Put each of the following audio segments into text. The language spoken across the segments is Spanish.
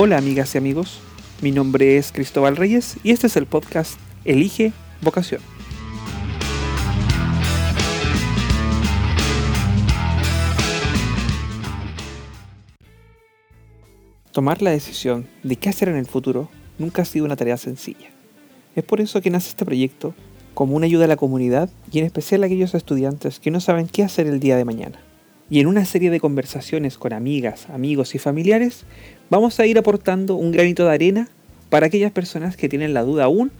Hola amigas y amigos, mi nombre es Cristóbal Reyes y este es el podcast Elige Vocación. Tomar la decisión de qué hacer en el futuro nunca ha sido una tarea sencilla. Es por eso que nace este proyecto como una ayuda a la comunidad y en especial a aquellos estudiantes que no saben qué hacer el día de mañana. Y en una serie de conversaciones con amigas, amigos y familiares, vamos a ir aportando un granito de arena para aquellas personas que tienen la duda aún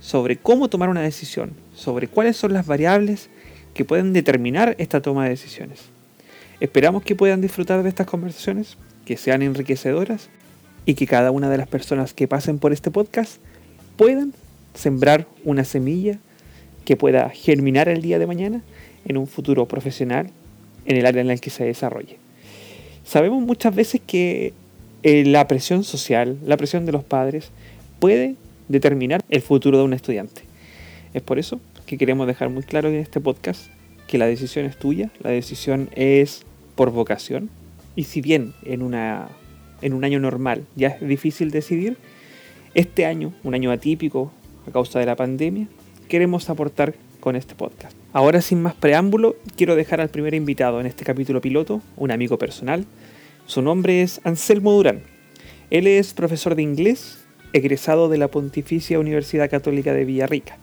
sobre cómo tomar una decisión, sobre cuáles son las variables que pueden determinar esta toma de decisiones. Esperamos que puedan disfrutar de estas conversaciones, que sean enriquecedoras y que cada una de las personas que pasen por este podcast puedan sembrar una semilla que pueda germinar el día de mañana en un futuro profesional en el área en la que se desarrolle. Sabemos muchas veces que eh, la presión social, la presión de los padres, puede determinar el futuro de un estudiante. Es por eso que queremos dejar muy claro en este podcast que la decisión es tuya, la decisión es por vocación. Y si bien en, una, en un año normal ya es difícil decidir, este año, un año atípico a causa de la pandemia, queremos aportar con este podcast. Ahora sin más preámbulo, quiero dejar al primer invitado en este capítulo piloto, un amigo personal. Su nombre es Anselmo Durán. Él es profesor de inglés, egresado de la Pontificia Universidad Católica de Villarrica.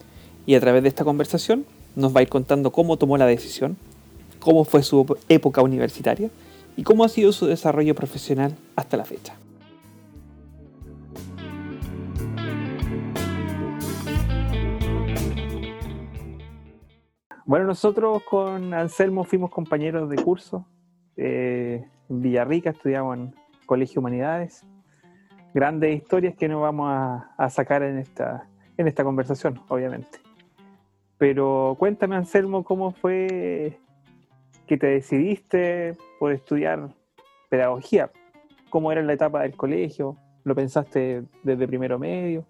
Y a través de esta conversación nos va a ir contando cómo tomó la decisión, cómo fue su época universitaria y cómo ha sido su desarrollo profesional hasta la fecha. Bueno, nosotros con Anselmo fuimos compañeros de curso eh, en Villarrica, estudiamos en Colegio Humanidades. Grandes historias que no vamos a, sacar en esta, en esta conversación, obviamente. Pero cuéntame, Anselmo, cómo fue que te decidiste por estudiar pedagogía. ¿Cómo era la etapa del colegio? ¿Lo pensaste desde primero medio?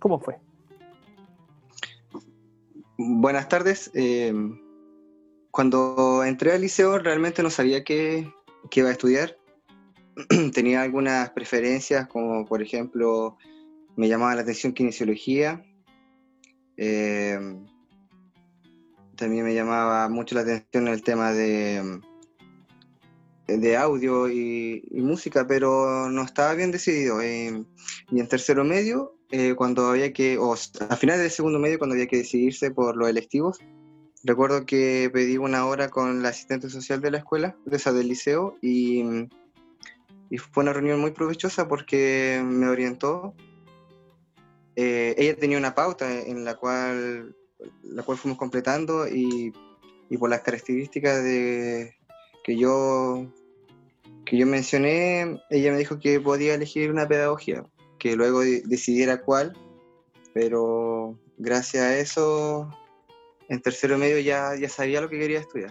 ¿Cómo fue? Buenas tardes. Eh, cuando entré al liceo realmente no sabía qué, iba a estudiar. Tenía algunas preferencias, como por ejemplo, me llamaba la atención kinesiología. Eh, también me llamaba mucho la atención el tema de, de audio y, música, pero no estaba bien decidido. Eh, y en tercero medio eh, cuando había que, o a finales del segundo medio, cuando había que decidirse por los electivos, recuerdo que pedí una hora con la asistente social de la escuela, de esa del liceo, y, y fue una reunión muy provechosa porque me orientó. Eh, ella tenía una pauta en la cual, la cual fuimos completando y, y por las características de, que, yo, que yo mencioné, ella me dijo que podía elegir una pedagogía que luego decidiera cuál, pero gracias a eso en tercero medio ya, ya sabía lo que quería estudiar.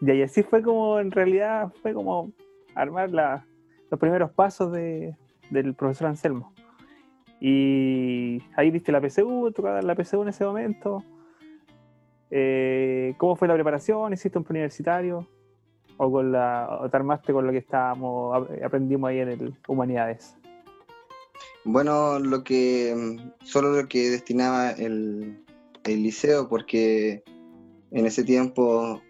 Y así fue como, en realidad, fue como armar los primeros pasos de, del profesor Anselmo. Y ahí viste la PSU, tocaba la PSU en ese momento. Eh, ¿Cómo fue la preparación? ¿Hiciste un preuniversitario? ¿O, con la, o te armaste con lo que estábamos, aprendimos ahí en el Humanidades? Bueno, lo que mm, solo lo que destinaba el, liceo, porque en ese tiempo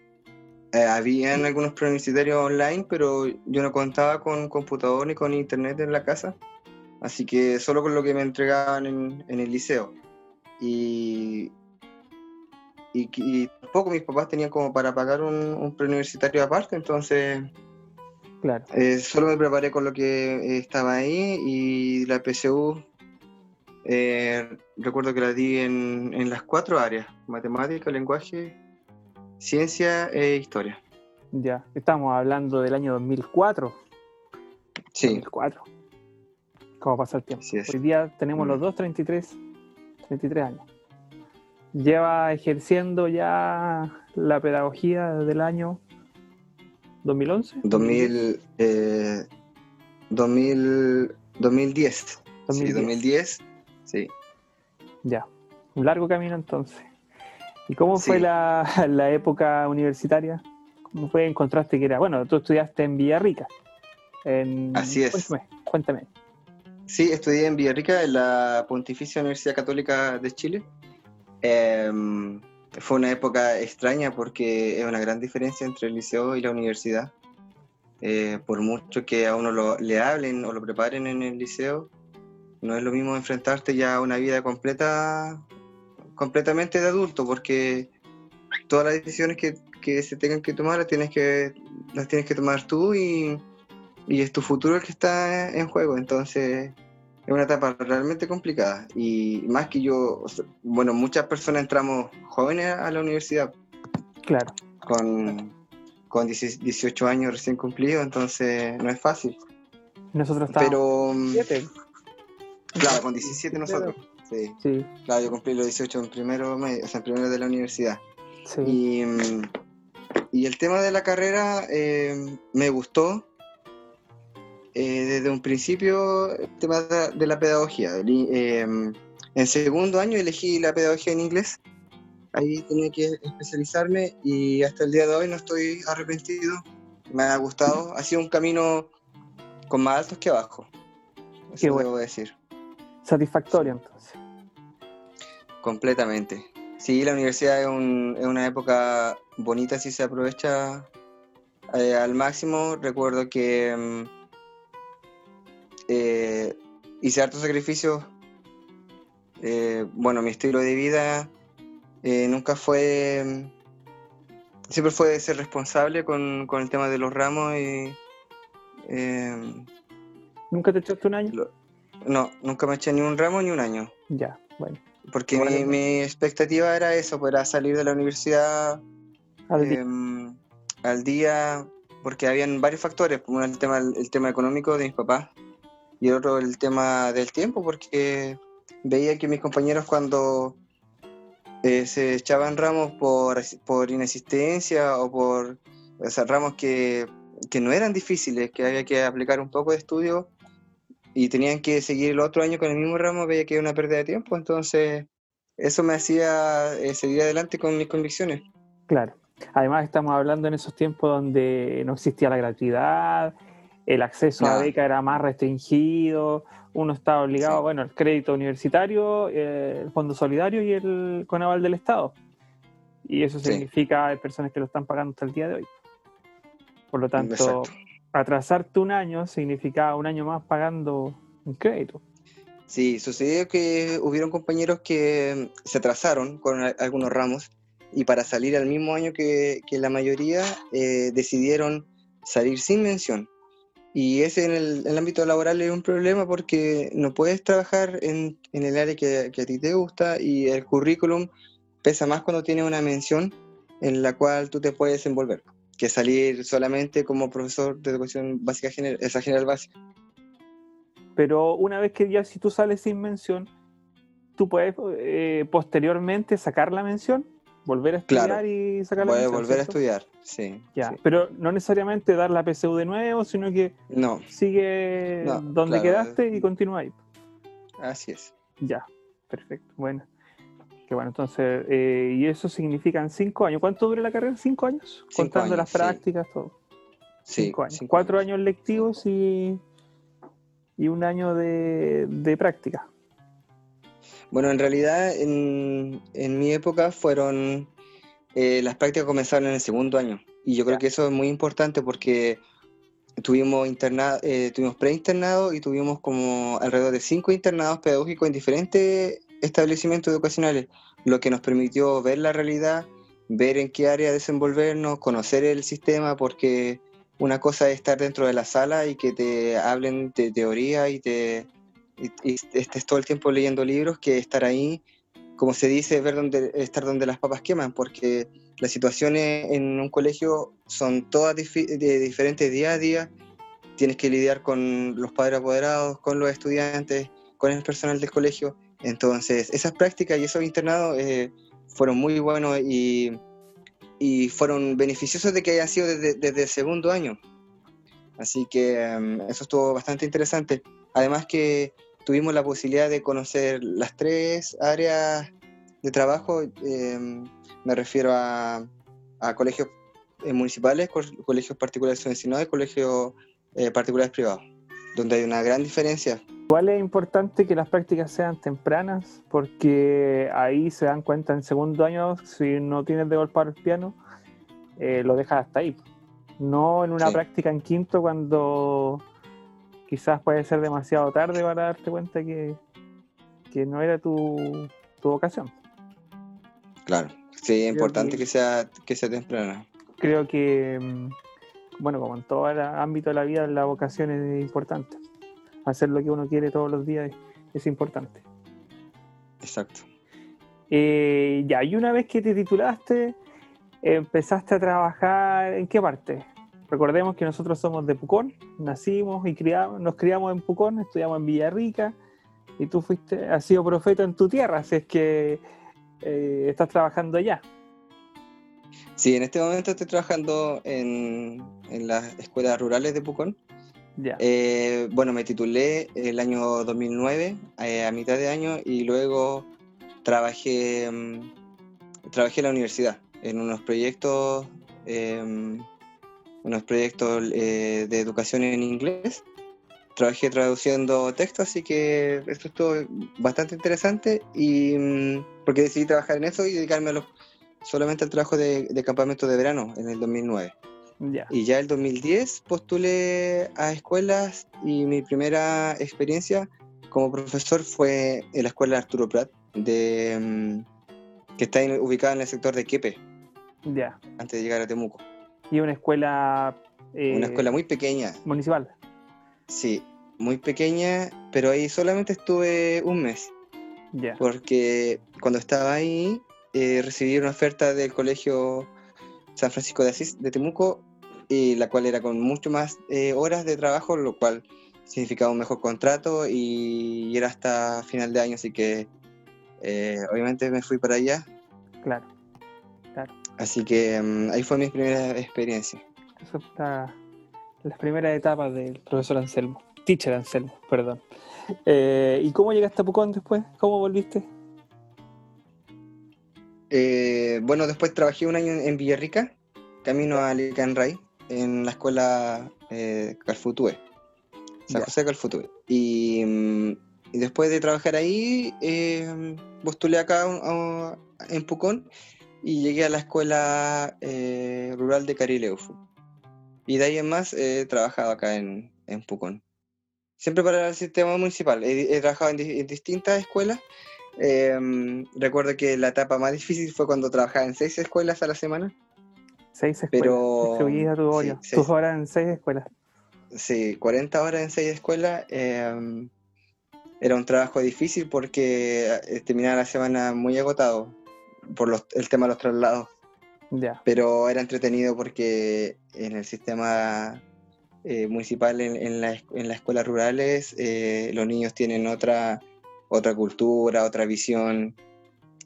eh, habían algunos preuniversitarios online, pero yo no contaba con computador ni con internet en la casa, así que solo con lo que me entregaban en, el liceo. Y, y, tampoco mis papás tenían como para pagar un, un preuniversitario aparte, entonces eh, solo me preparé con lo que estaba ahí y la PSU eh, recuerdo que la di en, las cuatro áreas, matemática, lenguaje, ciencia e historia. Ya, estamos hablando del año 2004. Sí. 2004. ¿Cómo pasa el tiempo? Hoy día tenemos los mm. dos 33, 33 años. Lleva ejerciendo ya la pedagogía desde el año ¿2011? 2000, eh, 2000, 2010. 2010. Sí, 2010. Sí. Ya, un largo camino entonces. ¿Y cómo fue la, la, época universitaria? ¿Cómo fue? ¿Encontraste que era? Bueno, tú estudiaste en Villarrica. En, Así es. Cuéntame, cuéntame. Sí, estudié en Villarrica, en la Pontificia Universidad Católica de Chile. Em, fue una época extraña porque es una gran diferencia entre el liceo y la universidad. Eh, por mucho que a uno lo, le hablen o lo preparen en el liceo, no es lo mismo enfrentarte ya a una vida completa, completamente de adulto, porque todas las decisiones que, que se tengan que tomar las tienes que, las tienes que tomar tú y, y es tu futuro el que está en juego. Entonces, es una etapa realmente complicada. Y más que yo, bueno, muchas personas entramos jóvenes a la universidad. Claro. Con, con 18 años recién cumplidos, entonces no es fácil. Nosotros estamos. Pero. Claro, con 17 nosotros. Sí. sí. Claro, yo cumplí los 18 en primero, o sea, en primero de la universidad. Sí. Y, y el tema de la carrera eh, me gustó eh, desde un principio el tema de la pedagogía. Eh, en segundo año elegí la pedagogía en inglés. Ahí tenía que especializarme y hasta el día de hoy no estoy arrepentido. Me ha gustado. Ha sido un camino con más altos que abajo. Eso Qué debo decir. Satisfactorio entonces. Completamente. Sí, la universidad es, una época bonita si se aprovecha eh, al máximo. Recuerdo que mm, eh, hice hartos sacrificios. Eh, bueno, mi estilo de vida eh, nunca fue. Siempre fue ser responsable con, el tema de los ramos y. ¿Nunca te echaste un año? no, nunca me eché ni un ramo ni un año. Ya, bueno. Porque mi, expectativa era eso, pues, era salir de la universidad al día, porque habían varios factores. Uno, el tema, el tema económico de mis papás, y otro el tema del tiempo, porque veía que mis compañeros cuando eh, se echaban ramos por, por inexistencia o por ramos que, que, no eran difíciles, que había que aplicar un poco de estudio y tenían que seguir el otro año con el mismo ramo, veía que era una pérdida de tiempo, entonces eso me hacía eh, seguir adelante con mis convicciones. Claro. Además estamos hablando en esos tiempos donde no existía la gratuidad, el acceso a beca era más restringido, uno estaba obligado, bueno, el crédito universitario, eh, el fondo solidario y el conaval del Estado. Y eso significa hay personas que lo están pagando hasta el día de hoy. Por lo tanto, atrasarte un año significa un año más pagando un crédito. Sí, sucedió que hubieron compañeros que se atrasaron con algunos ramos y para salir al mismo año que, la mayoría eh, decidieron salir sin mención y ese en el, ámbito laboral es un problema porque no puedes trabajar en, el área que, a ti te gusta y el currículum pesa más cuando tiene una mención en la cual tú te puedes envolver que salir solamente como profesor de educación básica general, esa general básica. Pero una vez que ya si tú sales sin mención, tú puedes eh, posteriormente sacar la mención volver a estudiar y sacar la Voy a volver a estudiar, sí. Ya, pero no necesariamente dar la PSU de nuevo, sino que no. sigue donde quedaste y continúa ahí. Así es. Ya, perfecto, bueno. Qué bueno, entonces, eh, y eso significan cinco años. ¿Cuánto dura la carrera? ¿Cinco años? Contando las prácticas, todo. cinco años. Cuatro años. lectivos y, y un año de, de práctica. Bueno, en realidad en, mi época fueron, eh, las prácticas comenzaron en el segundo año. Y yo creo que eso es muy importante porque tuvimos, interna, eh, tuvimos preinternado y tuvimos como alrededor de cinco internados pedagógicos en diferentes establecimientos educacionales, lo que nos permitió ver la realidad, ver en qué área desenvolvernos, conocer el sistema, porque una cosa es estar dentro de la sala y que te hablen de teoría y te y, estés todo el tiempo leyendo libros que estar ahí, como se dice, ver donde, estar donde las papas queman, porque las situaciones en un colegio son todas de diferentes día a día. Tienes que lidiar con los padres apoderados, con los estudiantes, con el personal del colegio. Entonces, esas prácticas y esos internados eh, fueron muy buenos y, y, fueron beneficiosos de que hayan sido desde, desde el segundo año. Así que em, eso estuvo bastante interesante. Además que tuvimos la posibilidad de conocer las tres áreas de trabajo, em, me refiero a, colegios eh, municipales, colegios particulares subvencionados y colegios eh, particulares privados, donde hay una gran diferencia. Igual es importante que las prácticas sean tempranas porque ahí se dan cuenta en segundo año si no tienes de golpear el piano, eh, lo dejas hasta ahí. No en una práctica en quinto cuando quizás puede ser demasiado tarde para darte cuenta que, que no era tu, tu vocación. Claro, sí, es importante que, sea, que sea temprana. Creo que, mm, bueno, como en todo el ámbito de la vida, la vocación es importante. Hacer lo que uno quiere todos los días es, importante. Exacto. Eh, ya, y una vez que te titulaste, empezaste a trabajar, ¿en qué parte? Recordemos que nosotros somos de Pucón, nacimos y criamos, nos criamos en Pucón, estudiamos en Villarrica, y tú fuiste, has sido profeta en tu tierra, así es que eh, estás trabajando allá. Sí, en este momento estoy trabajando en, las escuelas rurales de Pucón. Ya. Eh, bueno, me titulé el año 2009, eh, a mitad de año, y luego trabajé, mm, trabajé en la universidad, en unos proyectos, em, unos proyectos de educación en inglés trabajé traduciendo texto, así que esto estuvo bastante interesante y mm, porque decidí trabajar en eso y dedicarme solamente al trabajo de, campamento de verano en el 2009. Y ya el 2010 postulé a escuelas y mi primera experiencia como profesor fue en la escuela Arturo Prat, de, mm, que está ubicada en el sector de Quepe, ya. antes de llegar a Temuco. Y una escuela... una escuela muy pequeña. Municipal. Sí, muy pequeña, pero ahí solamente estuve un mes. Ya. Porque cuando estaba ahí, eh, recibí una oferta del colegio San Francisco de Asís de Temuco, y la cual era con mucho más eh, horas de trabajo, lo cual significaba un mejor contrato y, era hasta final de año, así que eh, obviamente me fui para allá. Claro. Así que mm, ahí fue mi primera experiencia. Eso está las primeras etapas del profesor Anselmo. Teacher Anselmo, perdón. Eh, ¿Y cómo llegaste a Pucón después? ¿Cómo volviste? Eh, bueno, después trabajé un año en Villarrica, camino a Licanray, en la escuela eh, Calfutue, San José Calfutue. Y, mm, y, después de trabajar ahí, eh, postulé acá en Pucón y llegué a la escuela rural de Carileufu. Y de ahí en más he trabajado acá en, Pucón. Siempre para el sistema municipal. He, trabajado en, distintas escuelas. Em, recuerdo que la etapa más difícil fue cuando trabajaba en seis escuelas a la semana. Seis escuelas. Pero, tu tus horas en seis escuelas. Sí, 40 horas en seis escuelas. Em, era un trabajo difícil porque eh, terminaba la semana muy agotado por el tema de los traslados. Pero era entretenido porque en el sistema eh, municipal, en, en, la, en, las escuelas rurales, eh, los niños tienen otra, otra cultura, otra visión.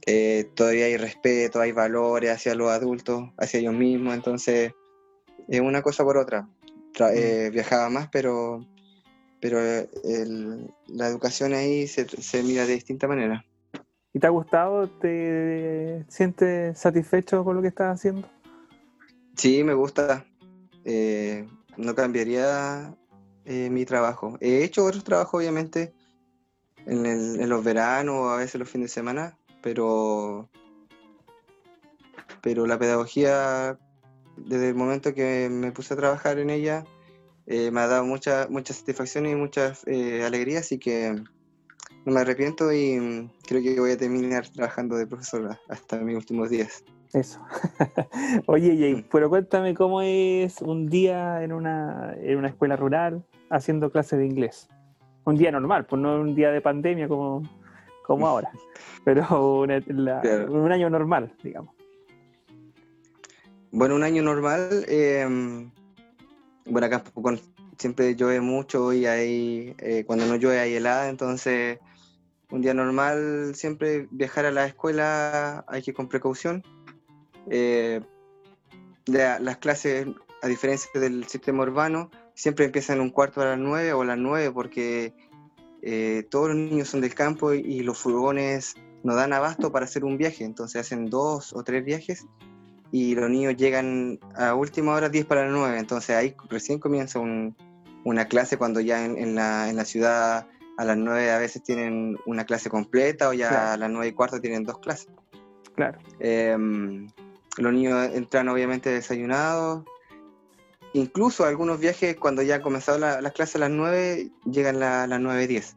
Eh, todavía hay respeto, hay valores hacia los adultos, hacia ellos mismos. Entonces, es una cosa por otra. Mm. viajaba más, pero, pero la educación ahí se, se mira de distinta manera. ¿Y te ha gustado? ¿Te sientes satisfecho con lo que estás haciendo? Sí, me gusta. Eh, no cambiaría eh, mi trabajo. He hecho otros trabajos, obviamente, en, los veranos o a veces los fines de semana, pero, pero la pedagogía, desde el momento que me puse a trabajar en ella, eh, me ha dado mucha, mucha satisfacción y muchas alegrías, así que no me arrepiento y mm, creo que voy a terminar trabajando de profesora hasta mis últimos días. Eso. Oye, Jay, mm. pero cuéntame cómo es un día en una, en una escuela rural haciendo clases de inglés. Un día normal, pues no un día de pandemia como, como ahora, pero un año normal, digamos. Bueno, un año normal, em, bueno, acá siempre llueve mucho y hay, eh, cuando no llueve hay helada, entonces un día normal, siempre viajar a la escuela hay que con precaución. Eh, las clases, a diferencia del sistema urbano, siempre empiezan un cuarto a las nueve o las nueve porque eh, todos los niños son del campo y, los furgones no dan abasto para hacer un viaje, entonces hacen dos o tres viajes y los niños llegan a última hora 10 para las 9, entonces ahí recién comienza una clase cuando ya en, la, en la ciudad a las 9 a veces tienen una clase completa o ya a las 9 y cuarto tienen dos clases. Claro. Em, los niños entran obviamente desayunados. Incluso algunos viajes cuando ya han comenzado las clases a las 9 llegan a las 9.10.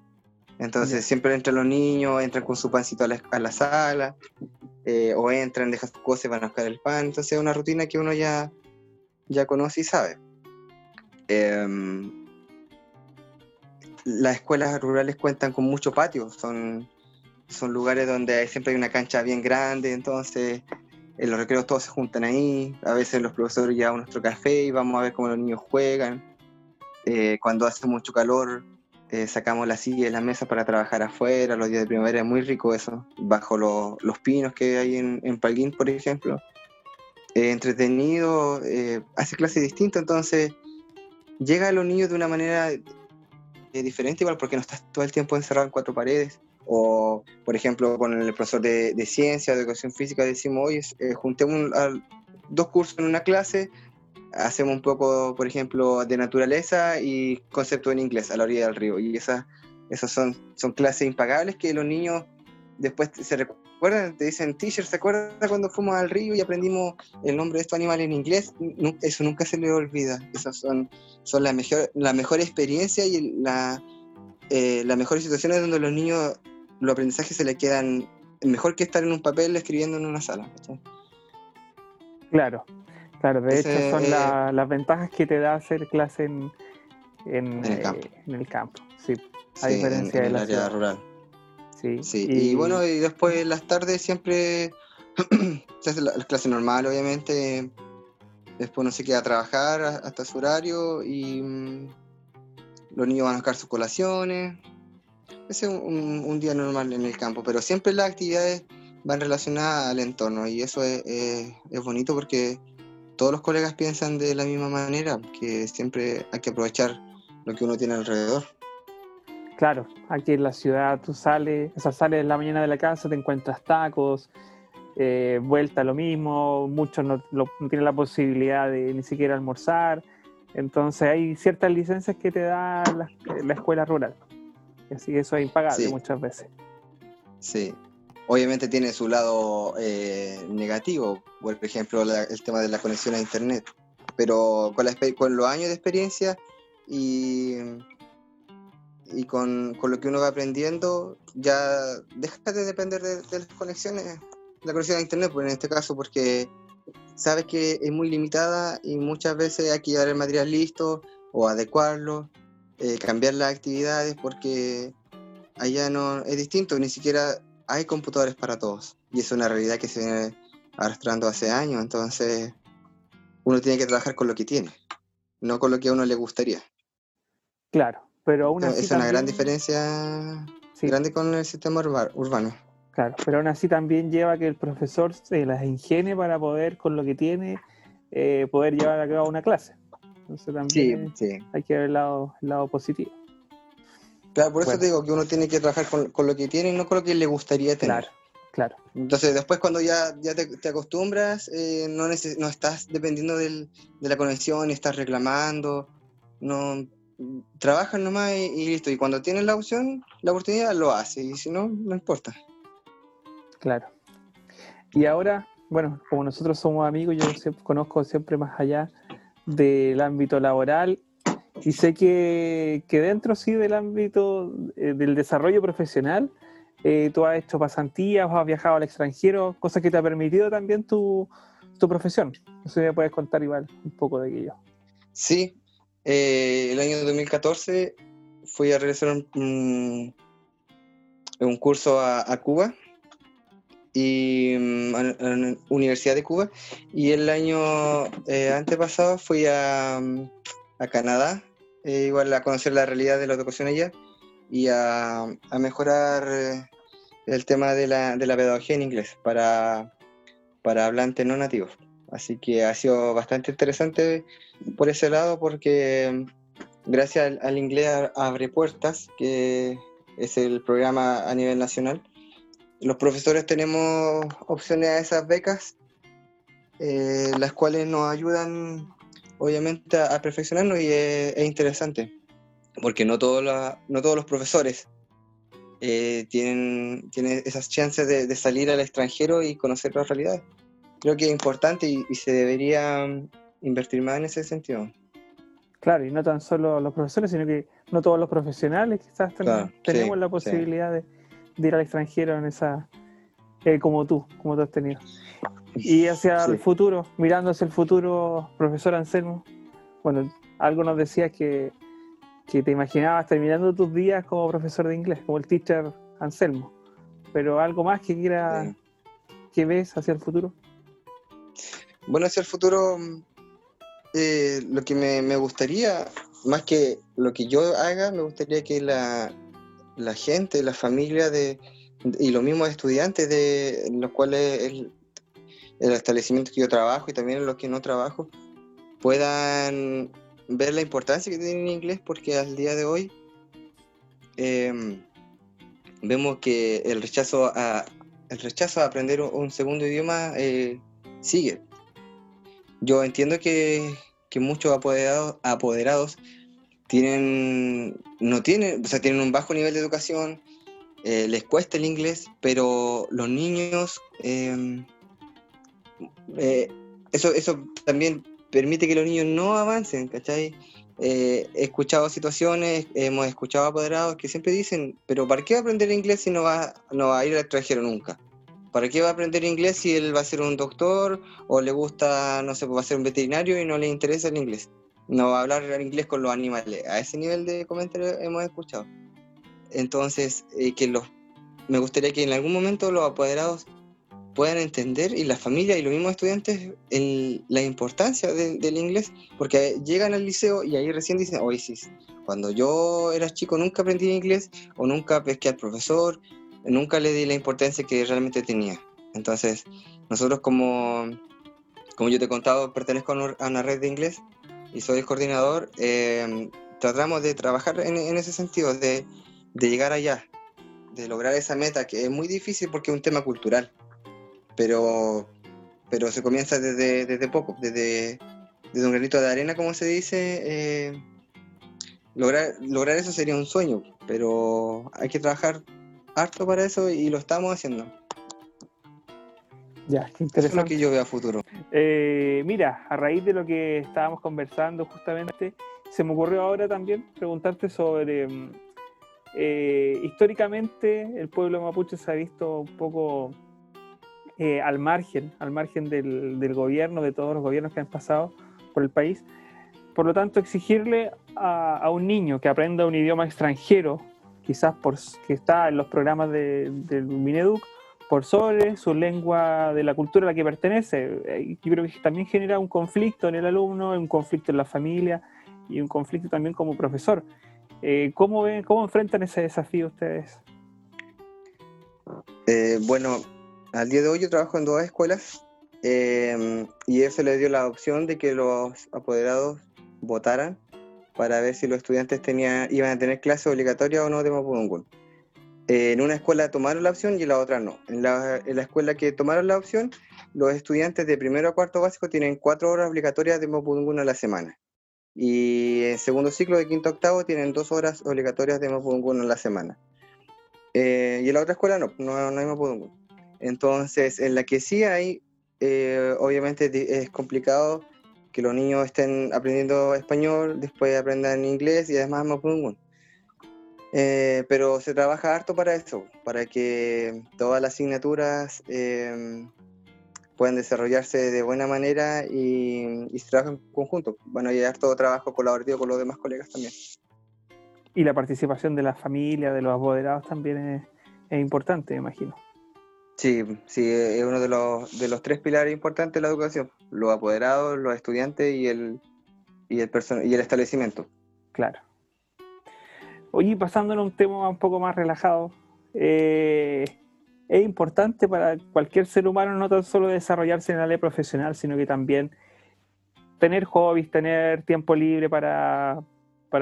Entonces siempre entran los niños, entran con su pancito a la, sala, eh, o entran, dejan sus cosas y van a buscar el pan. Entonces es una rutina que uno ya, ya conoce y sabe. Em, las escuelas rurales cuentan con mucho patio, son, son lugares donde siempre hay una cancha bien grande, entonces en los recreos todos se juntan ahí, a veces los profesores llevan nuestro café y vamos a ver cómo los niños juegan. Eh, cuando hace mucho calor, eh, sacamos la silla y la mesa para trabajar afuera, los días de primavera es muy rico eso, bajo los pinos que hay en, en Palguín, por ejemplo. Eh, entretenido, hace clases distintas, entonces llega a los niños de una manera diferente, igual porque no estás todo el tiempo encerrado en cuatro paredes. O, por ejemplo, con el profesor de, de ciencia, de educación física, decimos, oye, eh, juntemos dos cursos en una clase, hacemos un poco, por ejemplo, de naturaleza y concepto en inglés a la orilla del río. Y esas, esas son, son clases impagables que los niños después se recuerdan, te dicen, teacher, ¿se acuerda cuando fuimos al río y aprendimos el nombre de estos animales en inglés? eso nunca se le olvida. Esas son, son la, mejor, la mejor experiencia y la, eh, las mejores situaciones donde los niños, los aprendizajes se les quedan mejor que estar en un papel escribiendo en una sala. Claro, claro, de hecho son las ventajas que te da hacer clase en, en, el, campo. sí, a diferencia de la área rural. Sí, Y... bueno, y después las tardes siempre se hace la, clase normal, obviamente. Después uno se queda a trabajar hasta su horario y mm, los niños van a buscar sus colaciones. Ese es un, día normal en el campo, pero siempre las actividades van relacionadas al entorno y eso es, es bonito porque todos los colegas piensan de la misma manera, que siempre hay que aprovechar lo que uno tiene alrededor. Claro, aquí en la ciudad tú sales, o sea, sales en la mañana de la casa, te encuentras tacos, eh, vuelta lo mismo, muchos no, tienen la posibilidad de ni siquiera almorzar, entonces hay ciertas licencias que te da la, escuela rural, así que eso es impagable muchas veces. Sí, obviamente tiene su lado eh, negativo, por ejemplo el tema de la conexión a internet, pero con, con los años de experiencia y y con, con, lo que uno va aprendiendo, ya deja de depender de, las conexiones, la conexión a internet, pues en este caso, porque sabes que es muy limitada y muchas veces hay que llevar el material listo o adecuarlo, eh, cambiar las actividades, porque allá no es distinto, ni siquiera hay computadores para todos. Y es una realidad que se viene arrastrando hace años, entonces uno tiene que trabajar con lo que tiene, no con lo que a uno le gustaría. Claro, pero aún así. Es una gran diferencia grande con el sistema urbano. Claro, pero aún así también lleva que el profesor se las ingenie para poder, con lo que tiene, eh, poder llevar a cabo una clase. Entonces también hay que ver el lado, el lado positivo. Claro, por eso te digo que uno tiene que trabajar con, lo que tiene y no con lo que le gustaría tener. Claro, claro. Entonces, después cuando ya, ya te, acostumbras, eh, no, no estás dependiendo del, de la conexión, estás reclamando, no trabajan nomás y, listo. Y cuando tienen la opción, la oportunidad, lo hace. Y si no, no importa. Claro. Y ahora, bueno, como nosotros somos amigos, yo conozco siempre más allá del ámbito laboral y sé que, dentro sí del ámbito eh, del desarrollo profesional, eh, tú has hecho pasantías has viajado al extranjero, cosa que te ha permitido también tu, tu profesión. No sé si me puedes contar igual un poco de aquello. Sí, eh, el año 2014 fui a realizar un, un curso a, Cuba y mm, a, la Universidad de Cuba y el año eh, antepasado fui a, a Canadá eh, igual a conocer la realidad de la educación allá y a, mejorar eh, el tema de la, de la, pedagogía en inglés para hablantes no nativos. Así que ha sido bastante interesante por ese lado porque mm, gracias al, inglés abre puertas, que es el programa a nivel nacional, los profesores tenemos opciones a esas becas, eh, las cuales nos ayudan obviamente a, perfeccionarnos y es, interesante. porque no, todos no todos los profesores eh, tienen, esas chances de, salir al extranjero y conocer la realidad. Creo que es importante y, se debería mm, invertir más en ese sentido. Claro, y no tan solo los profesores, sino que no todos los profesionales quizás tenemos, la posibilidad de, ir al extranjero en esa, eh, como tú, como tú has tenido. Y hacia el futuro, mirando hacia el futuro, profesor Anselmo, bueno, algo nos decías que, que te imaginabas terminando tus días como profesor de inglés, como el teacher Anselmo, pero algo más que quiera, que ves hacia el futuro. Bueno, hacia el futuro, eh, lo que me, gustaría, más que lo que yo haga, me gustaría que la, la gente, la familia de, y los mismos estudiantes de los cuales el, el establecimiento que yo trabajo y también los que no trabajo puedan ver la importancia que tiene el inglés porque al día de hoy em, vemos que el rechazo a el rechazo a aprender un segundo idioma eh, sigue. Yo entiendo que, que muchos apoderados, apoderados tienen no tienen, o sea, tienen un bajo nivel de educación, eh, les cuesta el inglés, pero los niños em, eh, eso, eso también permite que los niños no avancen, ¿cachai? Eh, he escuchado situaciones, hemos escuchado apoderados que siempre dicen, pero ¿para qué aprender inglés si no va, no va a ir al extranjero nunca? ¿Para qué va a aprender inglés si él va a ser un doctor o le gusta, no sé, va a ser un veterinario y no le interesa el inglés? No va a hablar inglés con los animales. A ese nivel de comentarios hemos escuchado. Entonces, eh, que los, me gustaría que en algún momento los apoderados puedan entender y la familia y los mismos estudiantes la importancia del inglés, porque llegan al liceo y ahí recién dicen, oye, cuando yo era chico nunca aprendí inglés o nunca pesqué al profesor, nunca le di la importancia que realmente tenía. Entonces, nosotros como, como yo te he contado, pertenezco a una red de inglés y soy coordinador, eh, tratamos de trabajar en, ese sentido, de, de llegar allá, de lograr esa meta, que es muy difícil porque es un tema cultural pero, pero se comienza desde, desde poco, desde, desde un granito de arena, como se dice. Eh, lograr, lograr eso sería un sueño, pero hay que trabajar harto para eso y lo estamos haciendo. Ya, qué interesante. es lo que yo veo a futuro. Eh, mira, a raíz de lo que estábamos conversando justamente, se me ocurrió ahora también preguntarte sobre, mm, eh, históricamente el pueblo mapuche se ha visto un poco eh, al margen, al margen del, gobierno, de todos los gobiernos que han pasado por el país. Por lo tanto, exigirle a, un niño que aprenda un idioma extranjero, quizás por, que está en los programas del Mineduc, por sobre su lengua de la cultura a la que pertenece. Eh, yo creo que también genera un conflicto en el alumno, un conflicto en la familia y un conflicto también como profesor. Eh, ¿cómo, ven, ¿Cómo enfrentan ese desafío ustedes? bueno, al día de hoy yo trabajo en dos escuelas y eso le dio la opción de que los apoderados votaran para ver si los estudiantes iban a tener clases obligatorias o no de Mapudungun. en una escuela tomaron la opción y en la otra no. En la, escuela que tomaron la opción, los estudiantes de primero a cuarto básico tienen cuatro horas obligatorias de Mapudungun a la semana. Y en segundo ciclo de quinto a octavo tienen dos horas obligatorias de Mapudungun a la semana. Eh, y en la otra escuela no, no, no hay Mapudungun. Entonces, en la que sí hay, eh, obviamente es complicado que los niños estén aprendiendo español, después aprendan inglés y además mapudungun. Eh, pero se trabaja harto para eso, para que todas las asignaturas eh, puedan desarrollarse de buena manera y, se trabajen en conjunto. Bueno, y hay harto trabajo colaborativo con los demás colegas también. Y la participación de la familia, de los apoderados también es importante, me imagino. Sí, sí, es uno de los, de los tres pilares importantes de la educación, los apoderados, los estudiantes y el, y el, y el establecimiento. Claro. Oye, pasándolo a un tema un poco más relajado, eh, es importante para cualquier ser humano no tan solo desarrollarse en la ley profesional, sino que también tener hobbies, tener tiempo libre para,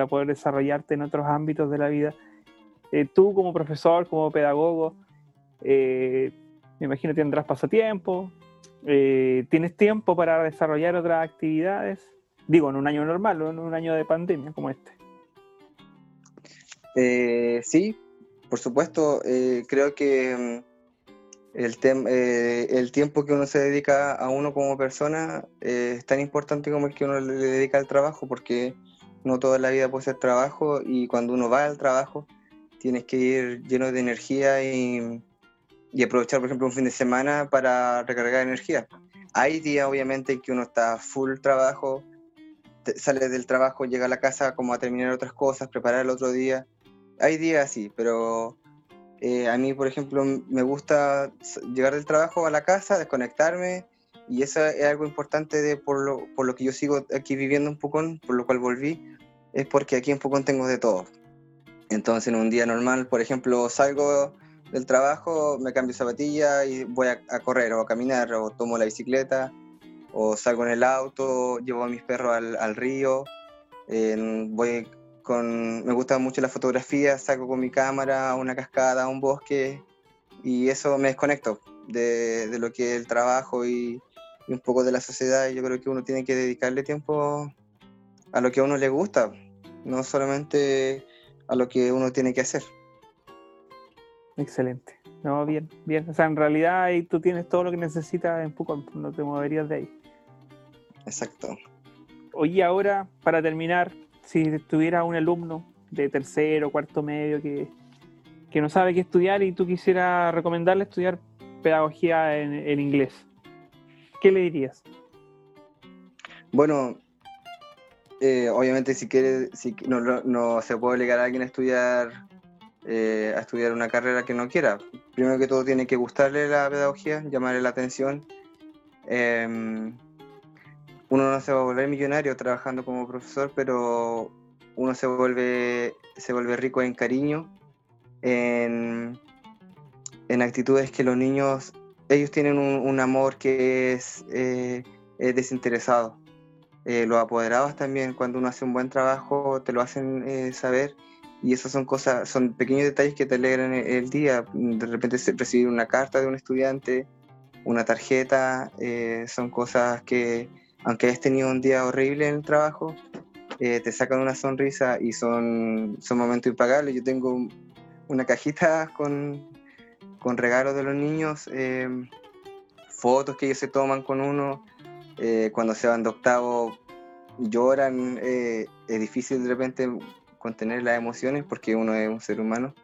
poder desarrollarte en otros ámbitos de la vida. Eh, tú como profesor, como pedagogo, eh, me imagino tendrás pasatiempo, eh, tienes tiempo para desarrollar otras actividades, digo, en un año normal, o en un año de pandemia como este. Eh, sí, por supuesto, eh, creo que mm, el, eh, el tiempo que uno se dedica a uno como persona es tan importante como el que uno le dedica al trabajo, porque no toda la vida puede ser trabajo y cuando uno va al trabajo tienes que ir lleno de energía y, y aprovechar, por ejemplo, un fin de semana para recargar energía. Hay días, obviamente, que uno está full trabajo, sale del trabajo, llega a la casa como a terminar otras cosas, preparar el otro día. Hay días así, pero eh, a mí, por ejemplo, me gusta llegar del trabajo a la casa, desconectarme, y eso es algo importante de, por, lo, por lo que yo sigo aquí viviendo en Pucón, por lo cual volví, es porque aquí en Pucón tengo de todo. Entonces, en un día normal, por ejemplo, salgo del trabajo, me cambio zapatilla y voy a, correr o a caminar o tomo la bicicleta o salgo en el auto, llevo a mis perros al, río, voy con, me gusta mucho la fotografía, saco con mi cámara a una cascada, a un bosque y eso me desconecto de, lo que es el trabajo y, y, un poco de la sociedad. Yo creo que uno tiene que dedicarle tiempo a lo que a uno le gusta, no solamente a lo que uno tiene que hacer. Excelente. No, bien, bien. O sea, en realidad ahí tú tienes todo lo que necesitas en Pucón, no te moverías de ahí. Exacto. Oye, ahora, para terminar, si tuviera un alumno de tercero, cuarto medio que, no sabe qué estudiar y tú quisieras recomendarle estudiar pedagogía en, inglés, ¿qué le dirías? Bueno, eh, obviamente si quiere, si no, no, se puede obligar a alguien a estudiar eh, a estudiar una carrera que no quiera. Primero que todo tiene que gustarle la pedagogía, llamarle la atención. Em, uno no se va a volver millonario trabajando como profesor, pero uno se vuelve, se vuelve rico en cariño, en, en actitudes que los niños, ellos tienen un, amor que es, eh, desinteresado. Eh, los apoderados también, cuando uno hace un buen trabajo, te lo hacen eh, saber y esas son cosas, son pequeños detalles que te alegran el, día. De repente recibir una carta de un estudiante, una tarjeta, son cosas que aunque hayas tenido un día horrible en el trabajo, eh, te sacan una sonrisa y son, son momentos impagables. Yo tengo una cajita con, con regalos de los niños, em, fotos que ellos se toman con uno, eh, cuando se van de octavo lloran, eh, es difícil de repente contener las emociones porque uno es un ser humano,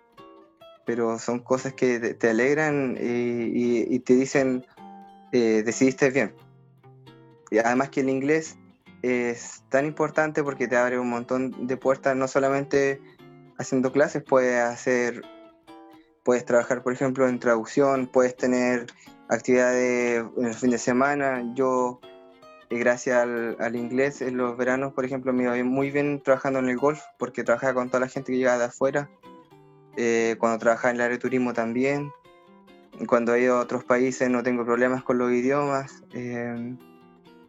pero son cosas que te, alegran y, y, te dicen, decidiste bien, y además que el inglés es tan importante porque te abre un montón de puertas, no solamente haciendo clases, puedes hacer, puedes trabajar, por ejemplo, en traducción, puedes tener actividades en el fin de semana. Yo, gracias al, inglés, en los veranos, por ejemplo, me iba muy bien trabajando en el golf porque trabajaba con toda la gente que llegaba de afuera. Eh, cuando trabajaba en el área de turismo también. Cuando he ido a otros países no tengo problemas con los idiomas. Eh,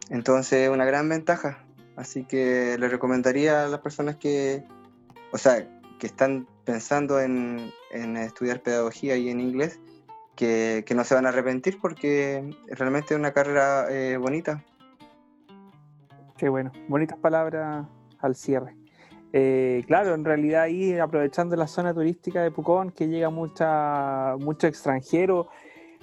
entonces, es una gran ventaja. Así que le recomendaría a las personas que, o sea, que están pensando en, estudiar pedagogía y en inglés, que, no se van a arrepentir porque realmente es una carrera eh, bonita. Qué bueno, bonitas palabras al cierre. Eh, claro, en realidad ahí aprovechando la zona turística de Pucón, que llega mucha, mucho extranjero,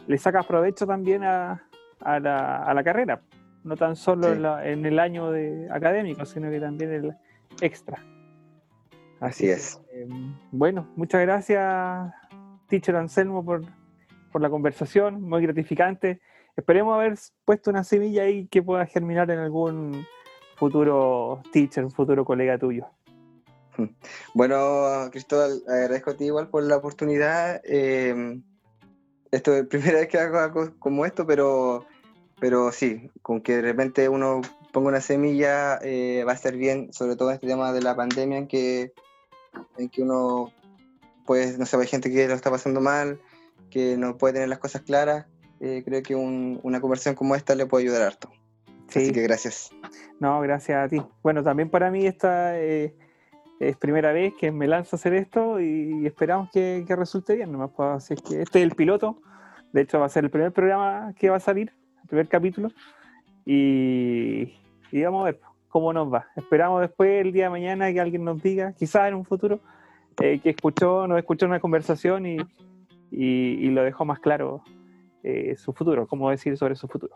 le sacas provecho también a, a, la, a la carrera no tan solo en, el año de académico, sino que también el extra. Así, es. Em, bueno, muchas gracias, teacher Anselmo, por, la conversación, muy gratificante. Esperemos haber puesto una semilla ahí que pueda germinar en algún futuro teacher, un futuro colega tuyo. Bueno, Cristóbal, agradezco a ti igual por la oportunidad. Em, esto es la primera vez que hago algo como esto, pero pero sí, con que de repente uno ponga una semilla eh, va a estar bien, sobre todo en este tema de la pandemia en que, en que uno, pues, no sé, hay gente que lo está pasando mal, que no puede tener las cosas claras. Eh, creo que una conversación como esta le puede ayudar harto. Así que gracias. No, gracias a ti. Bueno, también para mí esta eh, es primera vez que me lanzo a hacer esto y esperamos que, resulte bien. Nomás puedo decir que este es el piloto. De hecho, va a ser el primer programa que va a salir primer capítulo. Y, y, vamos a ver cómo nos va. Esperamos después el día de mañana que alguien nos diga, quizás en un futuro, eh, que escuchó, nos escuchó una conversación y, y, lo dejó más claro eh, su futuro, cómo decir sobre su futuro.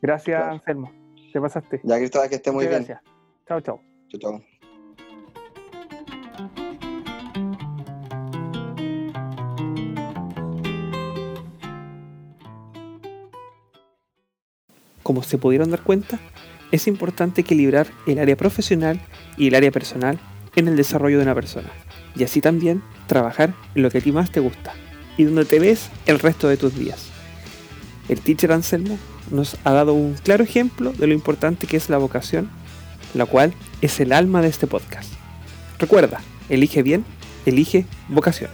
Gracias, Anselmo. Te pasaste. Ya, Cristóbal, que esté muy bien. Gracias. Chao, chao. Chao, chao. Como se pudieron dar cuenta, es importante equilibrar el área profesional y el área personal en el desarrollo de una persona. Y así también trabajar en lo que a ti más te gusta y donde te ves el resto de tus días. El teacher Anselmo nos ha dado un claro ejemplo de lo importante que es la vocación, la cual es el alma de este podcast. Recuerda, elige bien, elige vocación.